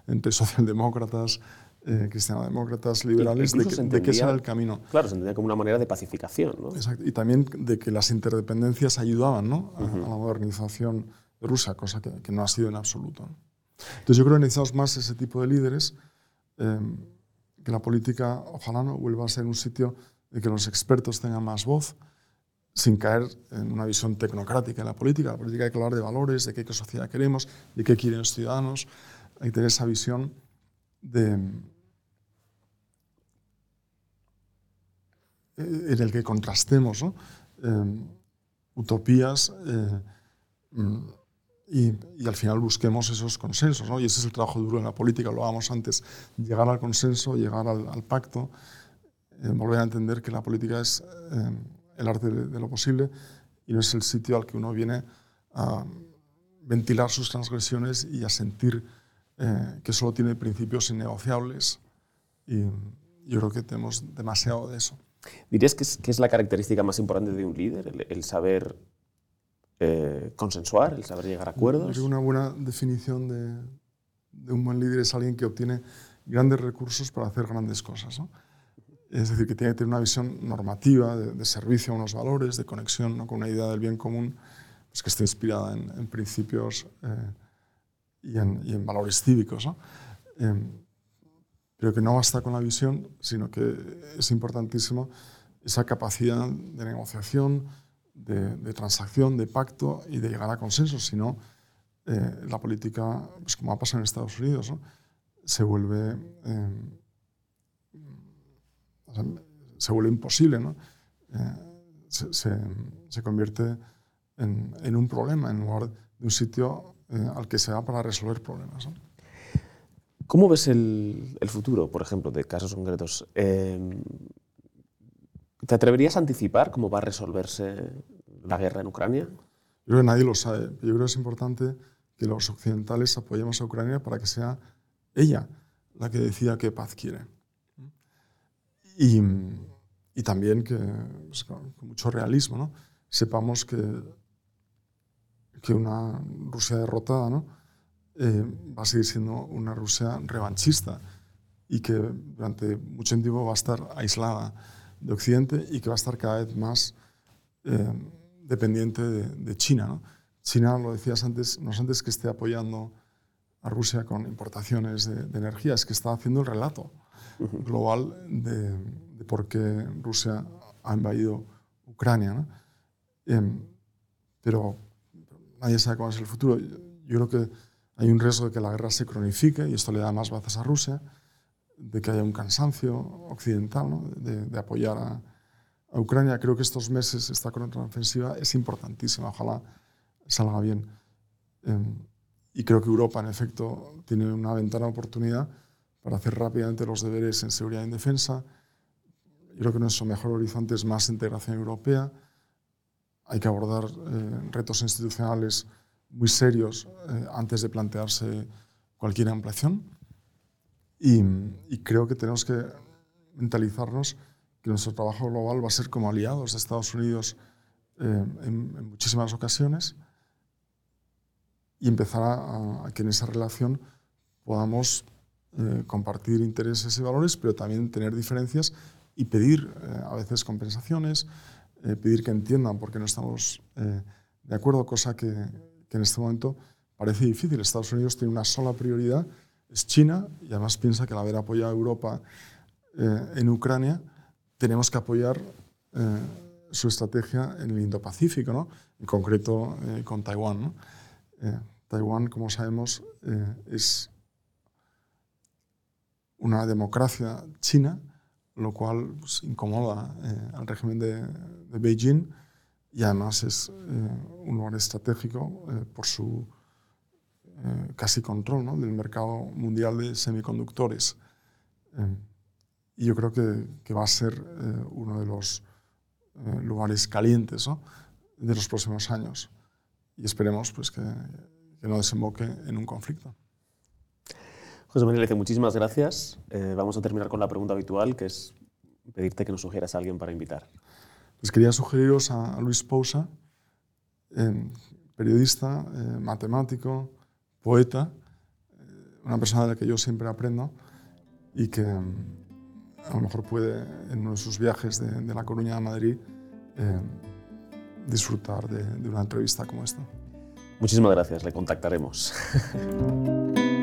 entre socialdemócratas, eh, cristianodemócratas, liberales, de que, ese era el camino. Claro, se entendía como una manera de pacificación. ¿no? Exacto. Y también de que las interdependencias ayudaban ¿no? a, la modernización de Rusia, cosa que, no ha sido en absoluto. Entonces yo creo que necesitamos más ese tipo de líderes. Eh, que la política, ojalá no, vuelva a ser un sitio de que los expertos tengan más voz, sin caer en una visión tecnocrática en la política. La política hay que hablar de valores, de qué sociedad queremos, de qué quieren los ciudadanos. Hay que tener esa visión de, en el que contrastemos eh, utopías eh, y, al final busquemos esos consensos. ¿no? Y ese es el trabajo duro en la política, lo hablábamos antes, llegar al consenso, llegar al, pacto, eh, volver a entender que la política es el arte de, de, lo posible y no es el sitio al que uno viene a ventilar sus transgresiones y a sentir que solo tiene principios innegociables. Y yo creo que tenemos demasiado de eso. ¿Dirías que es, que es, la característica más importante de un líder, el, el saber eh, consensuar, el saber llegar a acuerdos? Una buena definición de, de, un buen líder es alguien que obtiene grandes recursos para hacer grandes cosas. ¿no? Es decir, que tiene que tener una visión normativa de, servicio a unos valores, de conexión ¿no? con una idea del bien común, pues que esté inspirada en, principios eh, y, en, valores cívicos. ¿no? Eh, pero que no basta con la visión, sino que es importantísimo esa capacidad de negociación, de, transacción, de pacto y de llegar a consensos. Si no, eh, la política, pues como ha pasado en Estados Unidos, ¿no? se, vuelve, eh, o sea, se vuelve imposible. ¿no? Eh, se, se, se, convierte en, en, un problema en lugar de un sitio eh, al que se va para resolver problemas. ¿no? ¿Cómo ves el, el, futuro, por ejemplo, de casos concretos? Eh, ¿Te atreverías a anticipar cómo va a resolverse la guerra en Ucrania? Yo creo que nadie lo sabe. Yo creo que es importante que los occidentales apoyemos a Ucrania para que sea ella la que decida qué paz quiere. Y, y también que, pues, con, mucho realismo, ¿no? sepamos que, que una Rusia derrotada ¿no? eh, va a seguir siendo una Rusia revanchista y que durante mucho tiempo va a estar aislada de Occidente y que va a estar cada vez más eh, dependiente de, de China. ¿no? China, lo decías antes, no es antes que esté apoyando a Rusia con importaciones de, de energía, es que está haciendo el relato global de, de por qué Rusia ha invadido Ucrania. ¿no? Eh, pero nadie sabe cuál es el futuro. Yo creo que hay un riesgo de que la guerra se cronifique y esto le da más bazas a Rusia, de que haya un cansancio occidental ¿no? de, de, apoyar a, a, Ucrania. Creo que estos meses, esta contraofensiva es importantísima, ojalá salga bien. Eh, y creo que Europa, en efecto, tiene una ventana de oportunidad para hacer rápidamente los deberes en seguridad y en defensa. Yo creo que nuestro mejor horizonte es más integración europea. Hay que abordar eh, retos institucionales muy serios eh, antes de plantearse cualquier ampliación. Y, creo que tenemos que mentalizarnos que nuestro trabajo global va a ser como aliados de Estados Unidos eh, en, muchísimas ocasiones y empezar a, que en esa relación podamos eh, compartir intereses y valores, pero también tener diferencias y pedir eh, a veces compensaciones, eh, pedir que entiendan por qué no estamos de acuerdo, cosa que, que en este momento parece difícil. Estados Unidos tiene una sola prioridad, es China, y además piensa que al haber apoyado a Europa eh, en Ucrania, tenemos que apoyar eh, su estrategia en el Indo-Pacífico, ¿no? en concreto eh, con Taiwán. ¿no? Eh, Taiwán, como sabemos, eh, es una democracia china, lo cual pues, incomoda eh, al régimen de, Beijing y además es eh, un lugar estratégico eh, por su casi control del mercado mundial de semiconductores. Y yo creo que, va a ser uno de los lugares calientes de los próximos años. Y esperemos pues, que no desemboque en un conflicto. José Manuel muchísimas gracias. vamos a terminar con la pregunta habitual, que es pedirte que nos sugieras a alguien para invitar. Les quería sugeriros a Luis Pousa, eh, periodista, eh, matemático, poeta, eh, una persona de la que yo siempre aprendo y que a lo mejor puede en uno de sus viajes de, de La Coruña a Madrid disfrutar de, de una entrevista como esta. Muchísimas gracias, le contactaremos.